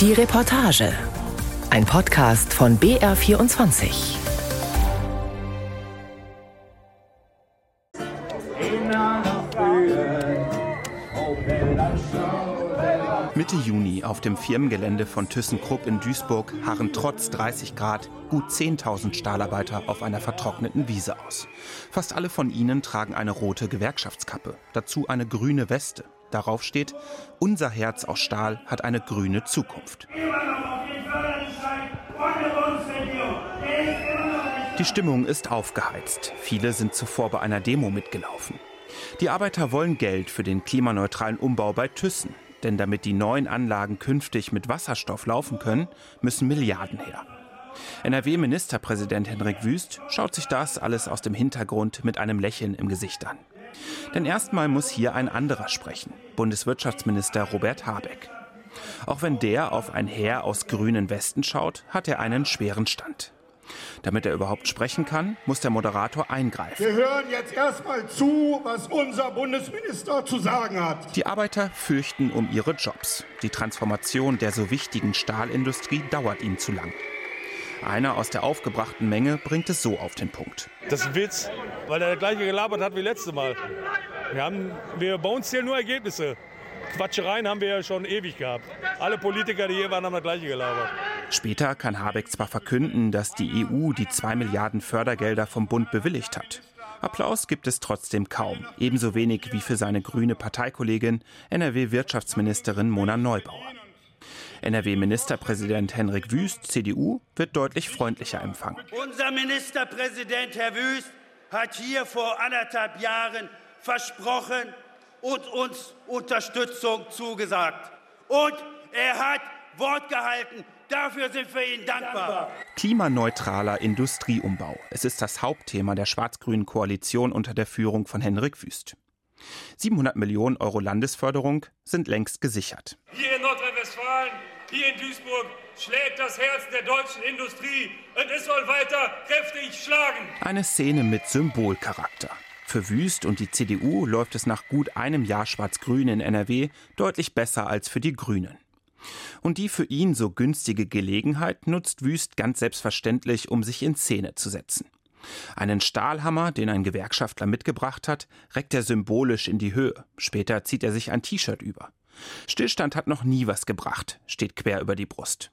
Die Reportage. Ein Podcast von BR24. Mitte Juni auf dem Firmengelände von ThyssenKrupp in Duisburg harren trotz 30 Grad gut 10.000 Stahlarbeiter auf einer vertrockneten Wiese aus. Fast alle von ihnen tragen eine rote Gewerkschaftskappe, dazu eine grüne Weste. Darauf steht, unser Herz aus Stahl hat eine grüne Zukunft. Die Stimmung ist aufgeheizt. Viele sind zuvor bei einer Demo mitgelaufen. Die Arbeiter wollen Geld für den klimaneutralen Umbau bei Thyssen. Denn damit die neuen Anlagen künftig mit Wasserstoff laufen können, müssen Milliarden her. NRW-Ministerpräsident Henrik Wüst schaut sich das alles aus dem Hintergrund mit einem Lächeln im Gesicht an. Denn erstmal muss hier ein anderer sprechen, Bundeswirtschaftsminister Robert Habeck. Auch wenn der auf ein Heer aus grünen Westen schaut, hat er einen schweren Stand. Damit er überhaupt sprechen kann, muss der Moderator eingreifen. Wir hören jetzt erstmal zu, was unser Bundesminister zu sagen hat. Die Arbeiter fürchten um ihre Jobs. Die Transformation der so wichtigen Stahlindustrie dauert ihnen zu lang. Einer aus der aufgebrachten Menge bringt es so auf den Punkt. Das ist ein Witz, weil er der gleiche gelabert hat wie letztes Mal. Wir, haben, wir bei uns zählen nur Ergebnisse. Quatschereien haben wir ja schon ewig gehabt. Alle Politiker, die hier waren, haben das gleiche gelabert. Später kann Habeck zwar verkünden, dass die EU die 2 Milliarden Fördergelder vom Bund bewilligt hat. Applaus gibt es trotzdem kaum, ebenso wenig wie für seine grüne Parteikollegin NRW-Wirtschaftsministerin Mona Neubauer. NRW-Ministerpräsident Henrik Wüst, CDU, wird deutlich freundlicher empfangen. Unser Ministerpräsident Herr Wüst hat hier vor anderthalb Jahren versprochen und uns Unterstützung zugesagt. Und er hat Wort gehalten. Dafür sind wir Ihnen dankbar. Klimaneutraler Industrieumbau. Es ist das Hauptthema der schwarz-grünen Koalition unter der Führung von Henrik Wüst. 700 Millionen Euro Landesförderung sind längst gesichert. Hier in Nordrhein-Westfalen, hier in Duisburg schlägt das Herz der deutschen Industrie und es soll weiter kräftig schlagen. Eine Szene mit Symbolcharakter. Für Wüst und die CDU läuft es nach gut einem Jahr Schwarz-Grün in NRW deutlich besser als für die Grünen. Und die für ihn so günstige Gelegenheit nutzt Wüst ganz selbstverständlich, um sich in Szene zu setzen. Einen Stahlhammer, den ein Gewerkschaftler mitgebracht hat, reckt er symbolisch in die Höhe. Später zieht er sich ein T-Shirt über. Stillstand hat noch nie was gebracht, steht quer über die Brust.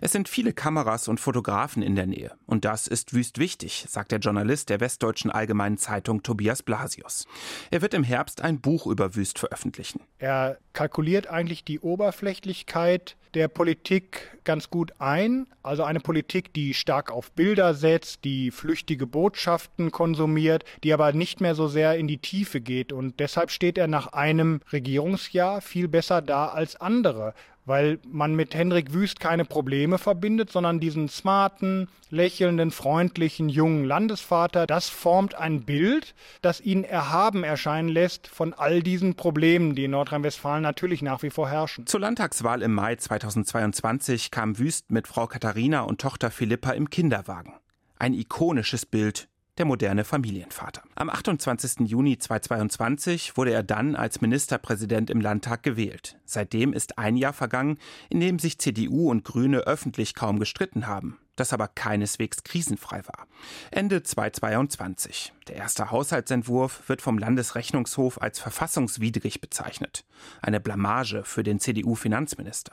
Es sind viele Kameras und Fotografen in der Nähe. Und das ist wüst wichtig, sagt der Journalist der Westdeutschen Allgemeinen Zeitung Tobias Blasius. Er wird im Herbst ein Buch über Wüst veröffentlichen. Er kalkuliert eigentlich die Oberflächlichkeit der Politik ganz gut ein. Also eine Politik, die stark auf Bilder setzt, die flüchtige Botschaften konsumiert, die aber nicht mehr so sehr in die Tiefe geht. Und deshalb steht er nach einem Regierungsjahr viel besser da als andere weil man mit Hendrik Wüst keine Probleme verbindet, sondern diesen smarten, lächelnden, freundlichen, jungen Landesvater. Das formt ein Bild, das ihn erhaben erscheinen lässt von all diesen Problemen, die in Nordrhein-Westfalen natürlich nach wie vor herrschen. Zur Landtagswahl im Mai 2022 kam Wüst mit Frau Katharina und Tochter Philippa im Kinderwagen. Ein ikonisches Bild der moderne Familienvater. Am 28. Juni 2022 wurde er dann als Ministerpräsident im Landtag gewählt. Seitdem ist ein Jahr vergangen, in dem sich CDU und Grüne öffentlich kaum gestritten haben, das aber keineswegs krisenfrei war. Ende 2022. Der erste Haushaltsentwurf wird vom Landesrechnungshof als verfassungswidrig bezeichnet. Eine Blamage für den CDU-Finanzminister.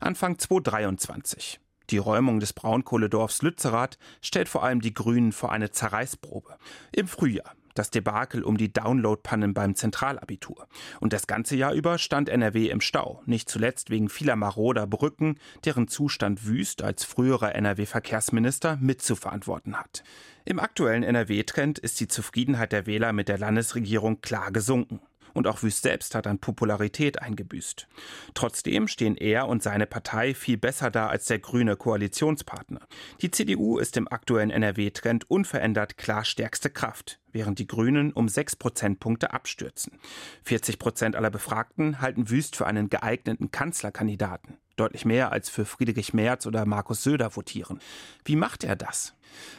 Anfang 2023. Die Räumung des Braunkohledorfs Lützerath stellt vor allem die Grünen vor eine Zerreißprobe. Im Frühjahr das Debakel um die Downloadpannen beim Zentralabitur. Und das ganze Jahr über stand NRW im Stau, nicht zuletzt wegen vieler maroder Brücken, deren Zustand Wüst als früherer NRW-Verkehrsminister mitzuverantworten hat. Im aktuellen NRW-Trend ist die Zufriedenheit der Wähler mit der Landesregierung klar gesunken und auch Wüst selbst hat an Popularität eingebüßt. Trotzdem stehen er und seine Partei viel besser da als der grüne Koalitionspartner. Die CDU ist im aktuellen NRW-Trend unverändert klar stärkste Kraft, während die Grünen um sechs Prozentpunkte abstürzen. 40 Prozent aller Befragten halten Wüst für einen geeigneten Kanzlerkandidaten deutlich mehr als für Friedrich Merz oder Markus Söder votieren. Wie macht er das?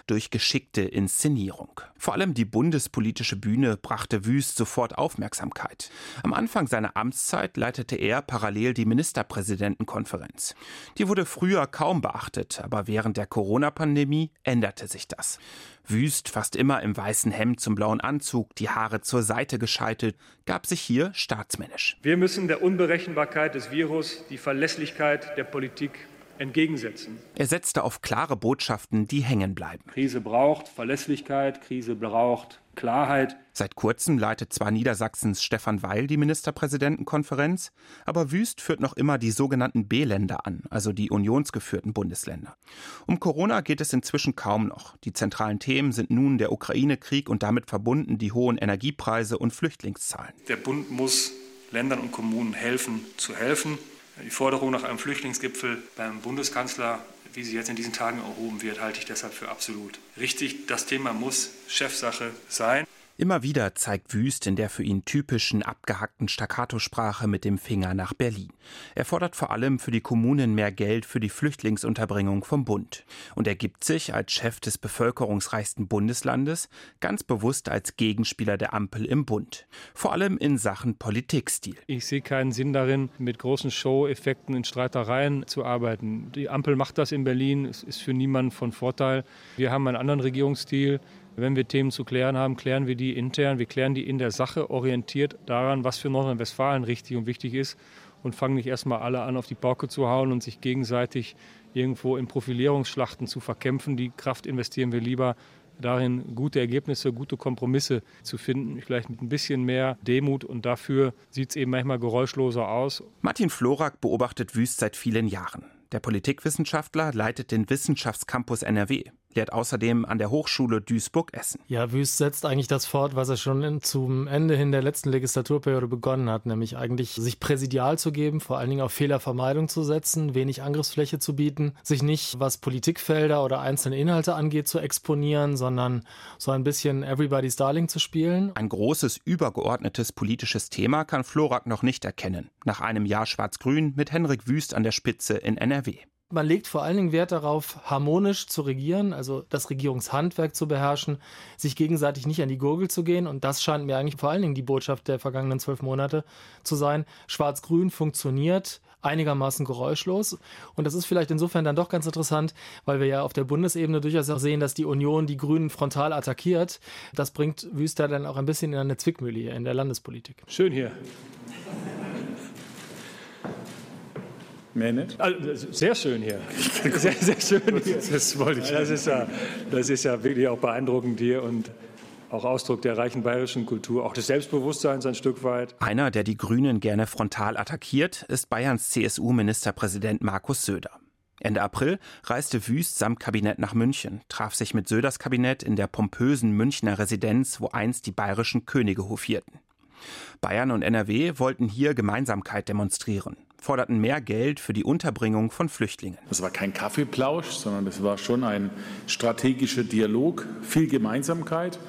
Durch geschickte Inszenierung. Vor allem die bundespolitische Bühne brachte Wüst sofort Aufmerksamkeit. Am Anfang seiner Amtszeit leitete er parallel die Ministerpräsidentenkonferenz. Die wurde früher kaum beachtet, aber während der Corona-Pandemie änderte sich das. Wüst, fast immer im weißen Hemd zum blauen Anzug, die Haare zur Seite gescheitelt, gab sich hier staatsmännisch. Wir müssen der Unberechenbarkeit des Virus die Verlässlichkeit der Politik entgegensetzen. Er setzte auf klare Botschaften, die hängen bleiben. Krise braucht Verlässlichkeit, Krise braucht Klarheit. Seit kurzem leitet zwar Niedersachsens Stefan Weil die Ministerpräsidentenkonferenz, aber Wüst führt noch immer die sogenannten B-Länder an, also die unionsgeführten Bundesländer. Um Corona geht es inzwischen kaum noch. Die zentralen Themen sind nun der Ukraine-Krieg und damit verbunden die hohen Energiepreise und Flüchtlingszahlen. Der Bund muss Ländern und Kommunen helfen, zu helfen. Die Forderung nach einem Flüchtlingsgipfel beim Bundeskanzler, wie sie jetzt in diesen Tagen erhoben wird, halte ich deshalb für absolut richtig. Das Thema muss Chefsache sein. Immer wieder zeigt Wüst in der für ihn typischen abgehackten Staccatosprache mit dem Finger nach Berlin. Er fordert vor allem für die Kommunen mehr Geld für die Flüchtlingsunterbringung vom Bund. Und er gibt sich als Chef des bevölkerungsreichsten Bundeslandes ganz bewusst als Gegenspieler der Ampel im Bund. Vor allem in Sachen Politikstil. Ich sehe keinen Sinn darin, mit großen Show-Effekten in Streitereien zu arbeiten. Die Ampel macht das in Berlin. Es ist für niemanden von Vorteil. Wir haben einen anderen Regierungsstil. Wenn wir Themen zu klären haben, klären wir die intern. Wir klären die in der Sache, orientiert daran, was für Nordrhein-Westfalen richtig und wichtig ist und fangen nicht erstmal alle an, auf die Pauke zu hauen und sich gegenseitig irgendwo in Profilierungsschlachten zu verkämpfen. Die Kraft investieren wir lieber darin, gute Ergebnisse, gute Kompromisse zu finden, vielleicht mit ein bisschen mehr Demut und dafür sieht es eben manchmal geräuschloser aus. Martin Florak beobachtet Wüst seit vielen Jahren. Der Politikwissenschaftler leitet den Wissenschaftscampus NRW, lehrt außerdem an der Hochschule Duisburg-Essen. Ja, Wüst setzt eigentlich das fort, was er schon zum Ende hin der letzten Legislaturperiode begonnen hat, nämlich eigentlich sich präsidial zu geben, vor allen Dingen auf Fehlervermeidung zu setzen, wenig Angriffsfläche zu bieten, sich nicht, was Politikfelder oder einzelne Inhalte angeht, zu exponieren, sondern so ein bisschen Everybody's Darling zu spielen. Ein großes, übergeordnetes politisches Thema kann Florak noch nicht erkennen. Nach einem Jahr Schwarz-Grün mit Henrik Wüst an der Spitze in NRW. Man legt vor allen Dingen Wert darauf, harmonisch zu regieren, also das Regierungshandwerk zu beherrschen, sich gegenseitig nicht an die Gurgel zu gehen. Und das scheint mir eigentlich vor allen Dingen die Botschaft der vergangenen zwölf Monate zu sein. Schwarz-Grün funktioniert einigermaßen geräuschlos. Und das ist vielleicht insofern dann doch ganz interessant, weil wir ja auf der Bundesebene durchaus auch sehen, dass die Union die Grünen frontal attackiert. Das bringt Wüster dann auch ein bisschen in eine Zwickmühle hier in der Landespolitik. Schön hier. Mehr nicht? Also, sehr schön hier. Sehr, sehr schön hier. Das wollte ich. Das ist, ja, das ist ja wirklich auch beeindruckend hier und auch Ausdruck der reichen bayerischen Kultur, auch des Selbstbewusstseins ein Stück weit. Einer, der die Grünen gerne frontal attackiert, ist Bayerns CSU-Ministerpräsident Markus Söder. Ende April reiste Wüst samt Kabinett nach München, traf sich mit Söders Kabinett in der pompösen Münchner Residenz, wo einst die bayerischen Könige hofierten. Bayern und NRW wollten hier Gemeinsamkeit demonstrieren forderten mehr Geld für die Unterbringung von Flüchtlingen. Das war kein Kaffeeplausch, sondern das war schon ein strategischer Dialog, viel Gemeinsamkeit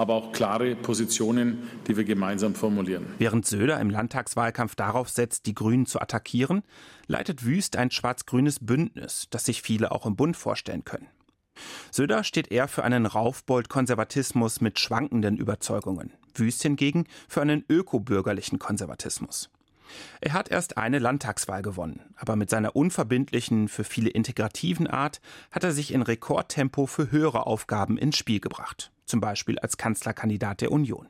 aber auch klare Positionen, die wir gemeinsam formulieren. Während Söder im Landtagswahlkampf darauf setzt, die Grünen zu attackieren, leitet Wüst ein schwarz-grünes Bündnis, das sich viele auch im Bund vorstellen können. Söder steht eher für einen Raufbold-Konservatismus mit schwankenden Überzeugungen, Wüst hingegen für einen ökobürgerlichen Konservatismus. Er hat erst eine Landtagswahl gewonnen, aber mit seiner unverbindlichen, für viele integrativen Art hat er sich in Rekordtempo für höhere Aufgaben ins Spiel gebracht, zum Beispiel als Kanzlerkandidat der Union.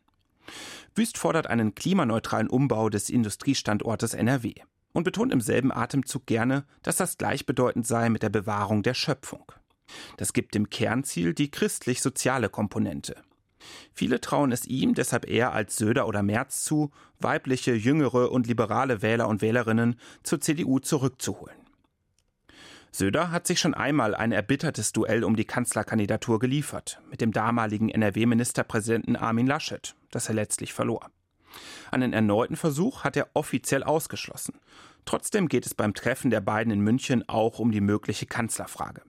Wüst fordert einen klimaneutralen Umbau des Industriestandortes NRW und betont im selben Atemzug gerne, dass das gleichbedeutend sei mit der Bewahrung der Schöpfung. Das gibt dem Kernziel die christlich-soziale Komponente. Viele trauen es ihm deshalb eher als Söder oder Merz zu, weibliche, jüngere und liberale Wähler und Wählerinnen zur CDU zurückzuholen. Söder hat sich schon einmal ein erbittertes Duell um die Kanzlerkandidatur geliefert, mit dem damaligen NRW-Ministerpräsidenten Armin Laschet, das er letztlich verlor. Einen erneuten Versuch hat er offiziell ausgeschlossen. Trotzdem geht es beim Treffen der beiden in München auch um die mögliche Kanzlerfrage.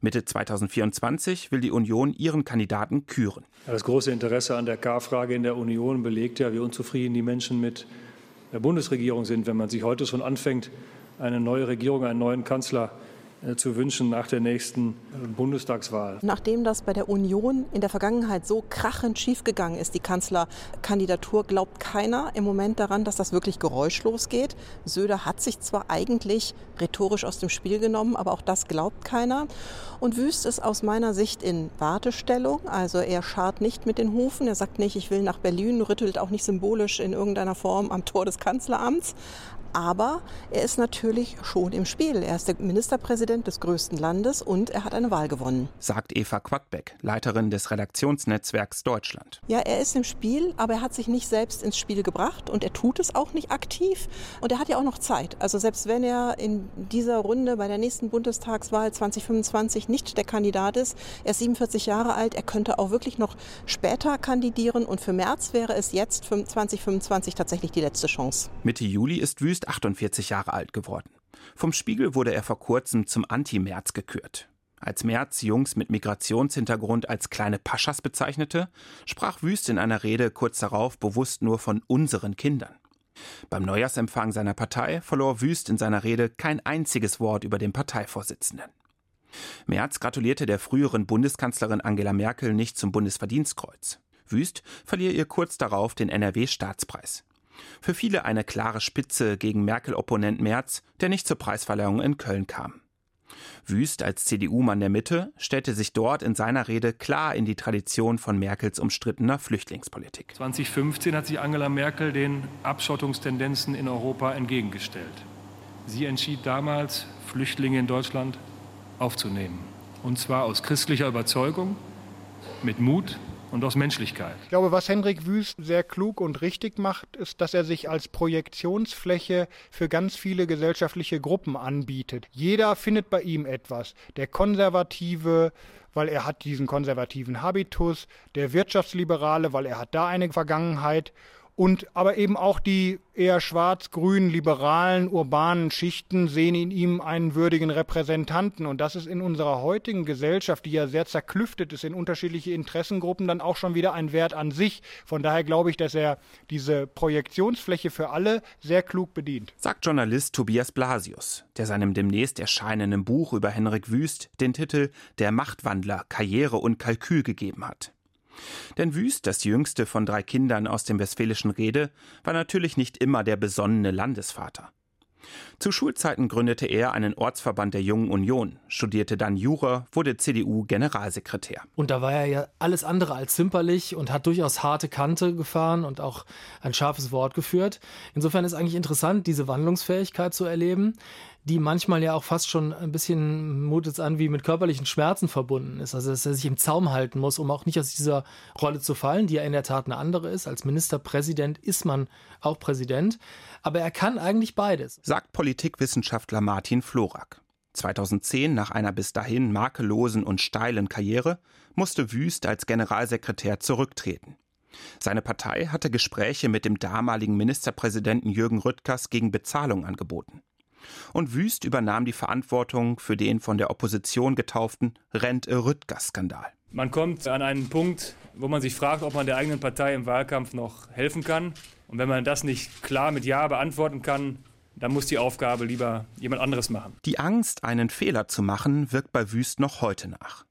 Mitte 2024 will die Union ihren Kandidaten küren. Das große Interesse an der K-Frage in der Union belegt ja, wie unzufrieden die Menschen mit der Bundesregierung sind. Wenn man sich heute schon anfängt, eine neue Regierung, einen neuen Kanzler äh, zu wünschen nach der nächsten äh, Bundestagswahl. Nachdem das bei der Union in der Vergangenheit so krachend schiefgegangen ist, die Kanzlerkandidatur, glaubt keiner im Moment daran, dass das wirklich geräuschlos geht. Söder hat sich zwar eigentlich rhetorisch aus dem Spiel genommen, aber auch das glaubt keiner. Und Wüst ist aus meiner Sicht in Wartestellung. Also er schart nicht mit den Hufen. Er sagt nicht, ich will nach Berlin, rüttelt auch nicht symbolisch in irgendeiner Form am Tor des Kanzleramts. Aber er ist natürlich schon im Spiel. Er ist der Ministerpräsident des größten Landes und er hat eine Wahl gewonnen. Sagt Eva Quackbeck, Leiterin des Redaktionsnetzwerks Deutschland. Ja, er ist im Spiel, aber er hat sich nicht selbst ins Spiel gebracht und er tut es auch nicht aktiv. Und er hat ja auch noch Zeit. Also selbst wenn er in dieser Runde bei der nächsten Bundestagswahl 2025 nicht der Kandidat ist, er ist 47 Jahre alt, er könnte auch wirklich noch später kandidieren und für März wäre es jetzt 2025 tatsächlich die letzte Chance. Mitte Juli ist Wüst 48 Jahre alt geworden. Vom Spiegel wurde er vor kurzem zum Anti-Merz gekürt. Als Merz Jungs mit Migrationshintergrund als kleine Paschas bezeichnete, sprach Wüst in einer Rede kurz darauf bewusst nur von unseren Kindern. Beim Neujahrsempfang seiner Partei verlor Wüst in seiner Rede kein einziges Wort über den Parteivorsitzenden. Merz gratulierte der früheren Bundeskanzlerin Angela Merkel nicht zum Bundesverdienstkreuz. Wüst verlieh ihr kurz darauf den NRW-Staatspreis. Für viele eine klare Spitze gegen Merkel-Opponent Merz, der nicht zur Preisverleihung in Köln kam. Wüst als CDU-Mann der Mitte stellte sich dort in seiner Rede klar in die Tradition von Merkels umstrittener Flüchtlingspolitik. 2015 hat sich Angela Merkel den Abschottungstendenzen in Europa entgegengestellt. Sie entschied damals, Flüchtlinge in Deutschland aufzunehmen. Und zwar aus christlicher Überzeugung, mit Mut und aus Menschlichkeit. Ich glaube, was Henrik Wüst sehr klug und richtig macht, ist, dass er sich als Projektionsfläche für ganz viele gesellschaftliche Gruppen anbietet. Jeder findet bei ihm etwas. Der Konservative, weil er hat diesen konservativen Habitus, der Wirtschaftsliberale, weil er hat da eine Vergangenheit und aber eben auch die eher schwarz-grün liberalen urbanen Schichten sehen in ihm einen würdigen Repräsentanten und das ist in unserer heutigen Gesellschaft, die ja sehr zerklüftet ist in unterschiedliche Interessengruppen, dann auch schon wieder ein Wert an sich. Von daher glaube ich, dass er diese Projektionsfläche für alle sehr klug bedient. Sagt Journalist Tobias Blasius, der seinem demnächst erscheinenden Buch über Henrik Wüst den Titel Der Machtwandler Karriere und Kalkül gegeben hat. Denn Wüst, das jüngste von drei Kindern aus dem westfälischen Rede, war natürlich nicht immer der besonnene Landesvater. Zu Schulzeiten gründete er einen Ortsverband der Jungen Union, studierte dann Jura, wurde CDU-Generalsekretär. Und da war er ja alles andere als zimperlich und hat durchaus harte Kante gefahren und auch ein scharfes Wort geführt. Insofern ist eigentlich interessant, diese Wandlungsfähigkeit zu erleben die manchmal ja auch fast schon ein bisschen mutet es an wie mit körperlichen Schmerzen verbunden ist. Also dass er sich im Zaum halten muss, um auch nicht aus dieser Rolle zu fallen, die ja in der Tat eine andere ist. Als Ministerpräsident ist man auch Präsident, aber er kann eigentlich beides. Sagt Politikwissenschaftler Martin Florak. 2010, nach einer bis dahin makellosen und steilen Karriere, musste Wüst als Generalsekretär zurücktreten. Seine Partei hatte Gespräche mit dem damaligen Ministerpräsidenten Jürgen Rüttgers gegen Bezahlung angeboten und Wüst übernahm die Verantwortung für den von der Opposition getauften Rente-Rüttger-Skandal. Man kommt an einen Punkt, wo man sich fragt, ob man der eigenen Partei im Wahlkampf noch helfen kann. Und wenn man das nicht klar mit Ja beantworten kann, dann muss die Aufgabe lieber jemand anderes machen. Die Angst, einen Fehler zu machen, wirkt bei Wüst noch heute nach.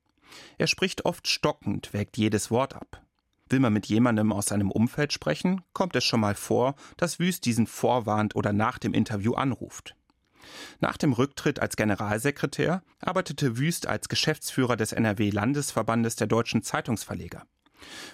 Er spricht oft stockend, wägt jedes Wort ab. Will man mit jemandem aus seinem Umfeld sprechen, kommt es schon mal vor, dass Wüst diesen vorwarnt oder nach dem Interview anruft. Nach dem Rücktritt als Generalsekretär arbeitete Wüst als Geschäftsführer des NRW-Landesverbandes der deutschen Zeitungsverleger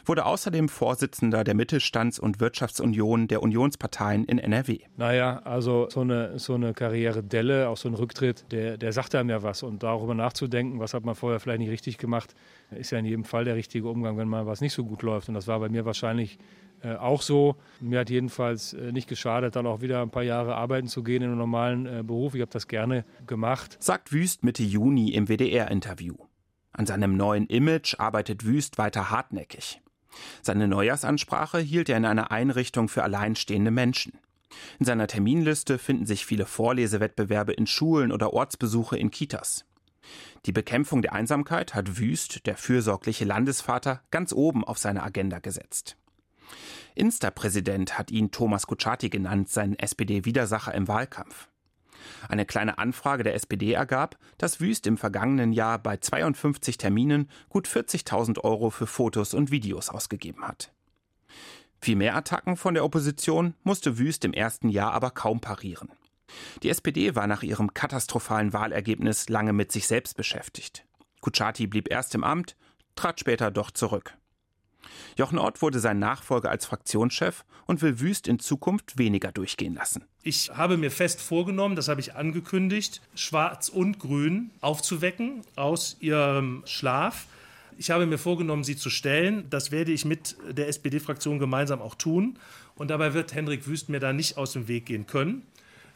wurde außerdem Vorsitzender der Mittelstands- und Wirtschaftsunion der Unionsparteien in NRW. Naja, also so eine, so eine Karriere Delle, auch so ein Rücktritt, der, der sagt einem ja was. Und darüber nachzudenken, was hat man vorher vielleicht nicht richtig gemacht, ist ja in jedem Fall der richtige Umgang, wenn mal was nicht so gut läuft. Und das war bei mir wahrscheinlich äh, auch so. Mir hat jedenfalls äh, nicht geschadet, dann auch wieder ein paar Jahre arbeiten zu gehen in einem normalen äh, Beruf. Ich habe das gerne gemacht. Sagt Wüst Mitte Juni im WDR-Interview. An seinem neuen Image arbeitet Wüst weiter hartnäckig. Seine Neujahrsansprache hielt er in einer Einrichtung für alleinstehende Menschen. In seiner Terminliste finden sich viele Vorlesewettbewerbe in Schulen oder Ortsbesuche in Kitas. Die Bekämpfung der Einsamkeit hat Wüst, der fürsorgliche Landesvater, ganz oben auf seine Agenda gesetzt. Insta-Präsident hat ihn Thomas Kutschaty genannt, seinen SPD-Widersacher im Wahlkampf. Eine kleine Anfrage der SPD ergab, dass Wüst im vergangenen Jahr bei 52 Terminen gut 40.000 Euro für Fotos und Videos ausgegeben hat. Viel mehr Attacken von der Opposition musste Wüst im ersten Jahr aber kaum parieren. Die SPD war nach ihrem katastrophalen Wahlergebnis lange mit sich selbst beschäftigt. Kutschaty blieb erst im Amt, trat später doch zurück. Jochen Ott wurde sein Nachfolger als Fraktionschef und will Wüst in Zukunft weniger durchgehen lassen. Ich habe mir fest vorgenommen, das habe ich angekündigt, Schwarz und Grün aufzuwecken aus ihrem Schlaf. Ich habe mir vorgenommen, sie zu stellen. Das werde ich mit der SPD-Fraktion gemeinsam auch tun. Und dabei wird Hendrik Wüst mir da nicht aus dem Weg gehen können,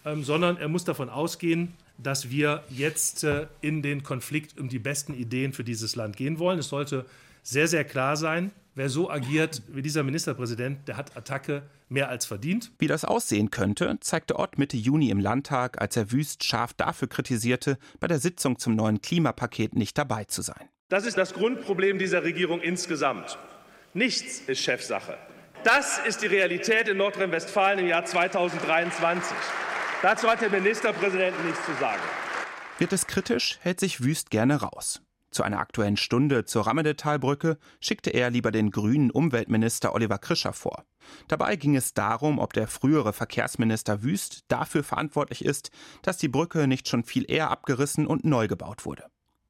ähm, sondern er muss davon ausgehen, dass wir jetzt äh, in den Konflikt um die besten Ideen für dieses Land gehen wollen. Es sollte sehr, sehr klar sein, wer so agiert wie dieser Ministerpräsident, der hat Attacke mehr als verdient. Wie das aussehen könnte, zeigte Ott Mitte Juni im Landtag, als er Wüst scharf dafür kritisierte, bei der Sitzung zum neuen Klimapaket nicht dabei zu sein. Das ist das Grundproblem dieser Regierung insgesamt. Nichts ist Chefsache. Das ist die Realität in Nordrhein-Westfalen im Jahr 2023. Dazu hat der Ministerpräsident nichts zu sagen. Wird es kritisch, hält sich Wüst gerne raus. Zu einer aktuellen Stunde zur Rammedetalbrücke schickte er lieber den grünen Umweltminister Oliver Krischer vor. Dabei ging es darum, ob der frühere Verkehrsminister Wüst dafür verantwortlich ist, dass die Brücke nicht schon viel eher abgerissen und neu gebaut wurde.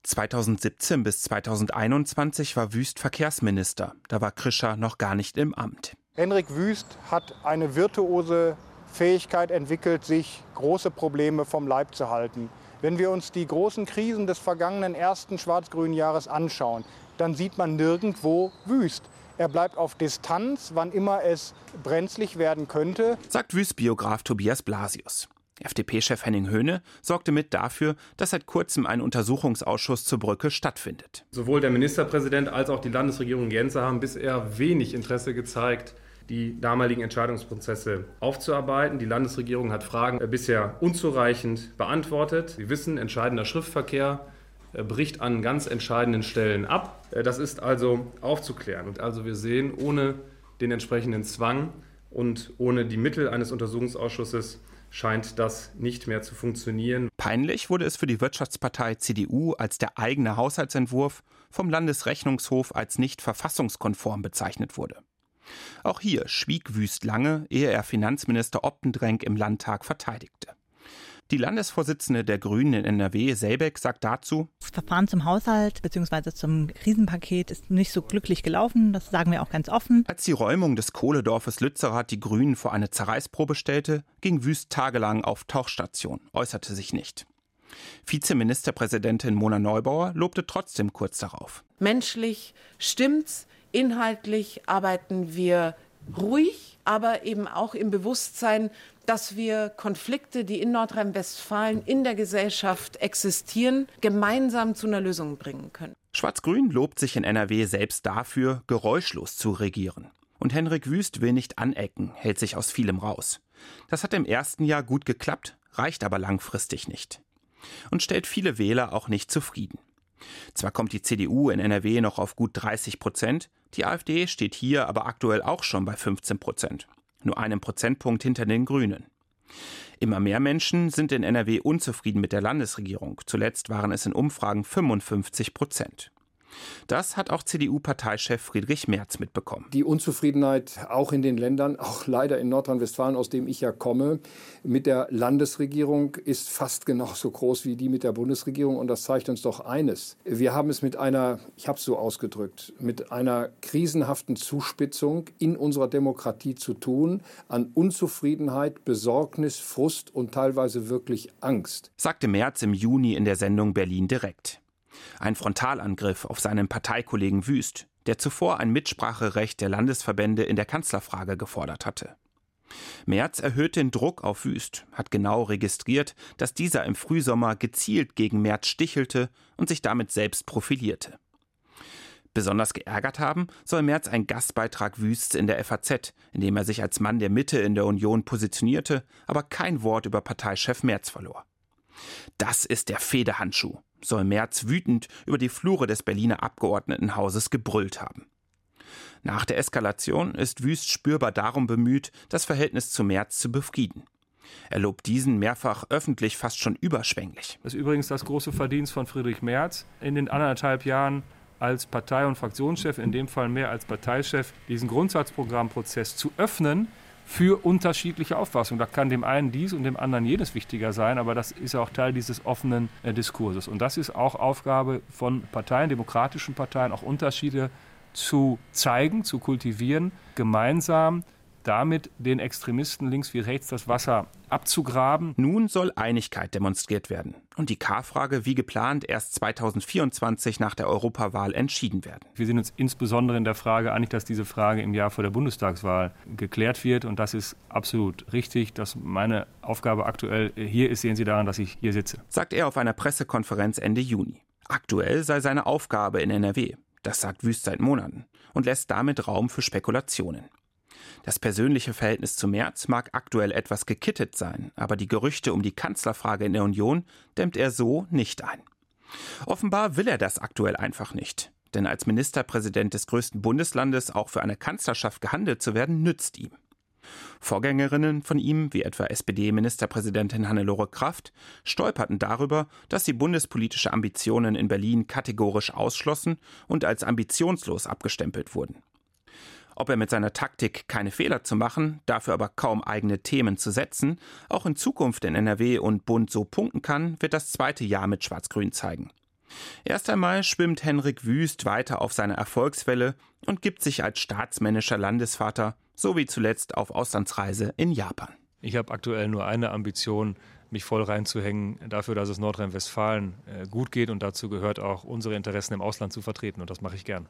2017 bis 2021 war Wüst Verkehrsminister. Da war Krischer noch gar nicht im Amt. Henrik Wüst hat eine virtuose Fähigkeit entwickelt, sich große Probleme vom Leib zu halten. Wenn wir uns die großen Krisen des vergangenen ersten schwarz-grünen Jahres anschauen, dann sieht man nirgendwo Wüst. Er bleibt auf Distanz, wann immer es brenzlig werden könnte. Sagt Wüst-Biograf Tobias Blasius. FDP-Chef Henning Höhne sorgte mit dafür, dass seit kurzem ein Untersuchungsausschuss zur Brücke stattfindet. Sowohl der Ministerpräsident als auch die Landesregierung Gänze haben bisher wenig Interesse gezeigt, die damaligen Entscheidungsprozesse aufzuarbeiten. Die Landesregierung hat Fragen äh, bisher unzureichend beantwortet. Sie wissen, entscheidender Schriftverkehr äh, bricht an ganz entscheidenden Stellen ab. Äh, das ist also aufzuklären. Und also wir sehen, ohne den entsprechenden Zwang und ohne die Mittel eines Untersuchungsausschusses scheint das nicht mehr zu funktionieren. Peinlich wurde es für die Wirtschaftspartei CDU, als der eigene Haushaltsentwurf vom Landesrechnungshof als nicht verfassungskonform bezeichnet wurde. Auch hier schwieg Wüst lange, ehe er Finanzminister Optendrenk im Landtag verteidigte. Die Landesvorsitzende der Grünen in NRW, Selbeck, sagt dazu: Das Verfahren zum Haushalt bzw. zum Krisenpaket ist nicht so glücklich gelaufen, das sagen wir auch ganz offen. Als die Räumung des Kohledorfes Lützerath die Grünen vor eine Zerreißprobe stellte, ging Wüst tagelang auf Tauchstation, äußerte sich nicht. Vizeministerpräsidentin Mona Neubauer lobte trotzdem kurz darauf. Menschlich stimmt's, Inhaltlich arbeiten wir ruhig, aber eben auch im Bewusstsein, dass wir Konflikte, die in Nordrhein-Westfalen in der Gesellschaft existieren, gemeinsam zu einer Lösung bringen können. Schwarz-Grün lobt sich in NRW selbst dafür, geräuschlos zu regieren. Und Henrik Wüst will nicht anecken, hält sich aus vielem raus. Das hat im ersten Jahr gut geklappt, reicht aber langfristig nicht. Und stellt viele Wähler auch nicht zufrieden. Zwar kommt die CDU in NRW noch auf gut 30 Prozent, die AfD steht hier aber aktuell auch schon bei 15 Prozent, nur einen Prozentpunkt hinter den Grünen. Immer mehr Menschen sind in NRW unzufrieden mit der Landesregierung. Zuletzt waren es in Umfragen 55 Prozent. Das hat auch CDU-Parteichef Friedrich Merz mitbekommen. Die Unzufriedenheit auch in den Ländern, auch leider in Nordrhein-Westfalen, aus dem ich ja komme, mit der Landesregierung ist fast genauso groß wie die mit der Bundesregierung. Und das zeigt uns doch eines. Wir haben es mit einer, ich habe es so ausgedrückt, mit einer krisenhaften Zuspitzung in unserer Demokratie zu tun, an Unzufriedenheit, Besorgnis, Frust und teilweise wirklich Angst. Sagte Merz im Juni in der Sendung Berlin direkt. Ein Frontalangriff auf seinen Parteikollegen Wüst, der zuvor ein Mitspracherecht der Landesverbände in der Kanzlerfrage gefordert hatte. Merz erhöht den Druck auf Wüst, hat genau registriert, dass dieser im Frühsommer gezielt gegen Merz stichelte und sich damit selbst profilierte. Besonders geärgert haben soll Merz ein Gastbeitrag Wüsts in der FAZ, in dem er sich als Mann der Mitte in der Union positionierte, aber kein Wort über Parteichef Merz verlor. Das ist der Federhandschuh, soll Merz wütend über die Flure des Berliner Abgeordnetenhauses gebrüllt haben. Nach der Eskalation ist Wüst spürbar darum bemüht, das Verhältnis zu Merz zu befrieden. Er lobt diesen mehrfach öffentlich fast schon überschwänglich. Das ist übrigens das große Verdienst von Friedrich Merz in den anderthalb Jahren als Partei- und Fraktionschef, in dem Fall mehr als Parteichef, diesen Grundsatzprogrammprozess zu öffnen für unterschiedliche Auffassungen. Da kann dem einen dies und dem anderen jedes wichtiger sein, aber das ist auch Teil dieses offenen äh, Diskurses. Und das ist auch Aufgabe von Parteien, demokratischen Parteien, auch Unterschiede zu zeigen, zu kultivieren, gemeinsam damit den Extremisten links wie rechts das Wasser abzugraben. Nun soll Einigkeit demonstriert werden und die K-Frage wie geplant erst 2024 nach der Europawahl entschieden werden. Wir sind uns insbesondere in der Frage einig, dass diese Frage im Jahr vor der Bundestagswahl geklärt wird und das ist absolut richtig, dass meine Aufgabe aktuell hier ist, sehen Sie daran, dass ich hier sitze. Sagt er auf einer Pressekonferenz Ende Juni. Aktuell sei seine Aufgabe in NRW. Das sagt Wüst seit Monaten und lässt damit Raum für Spekulationen. Das persönliche Verhältnis zu Merz mag aktuell etwas gekittet sein, aber die Gerüchte um die Kanzlerfrage in der Union dämmt er so nicht ein. Offenbar will er das aktuell einfach nicht. Denn als Ministerpräsident des größten Bundeslandes auch für eine Kanzlerschaft gehandelt zu werden, nützt ihm. Vorgängerinnen von ihm, wie etwa SPD-Ministerpräsidentin Hannelore Kraft, stolperten darüber, dass sie bundespolitische Ambitionen in Berlin kategorisch ausschlossen und als ambitionslos abgestempelt wurden. Ob er mit seiner Taktik keine Fehler zu machen, dafür aber kaum eigene Themen zu setzen, auch in Zukunft in NRW und Bund so punkten kann, wird das zweite Jahr mit Schwarz-Grün zeigen. Erst einmal schwimmt Henrik Wüst weiter auf seiner Erfolgswelle und gibt sich als staatsmännischer Landesvater, so wie zuletzt auf Auslandsreise in Japan. Ich habe aktuell nur eine Ambition, mich voll reinzuhängen dafür, dass es Nordrhein-Westfalen gut geht und dazu gehört auch unsere Interessen im Ausland zu vertreten und das mache ich gern.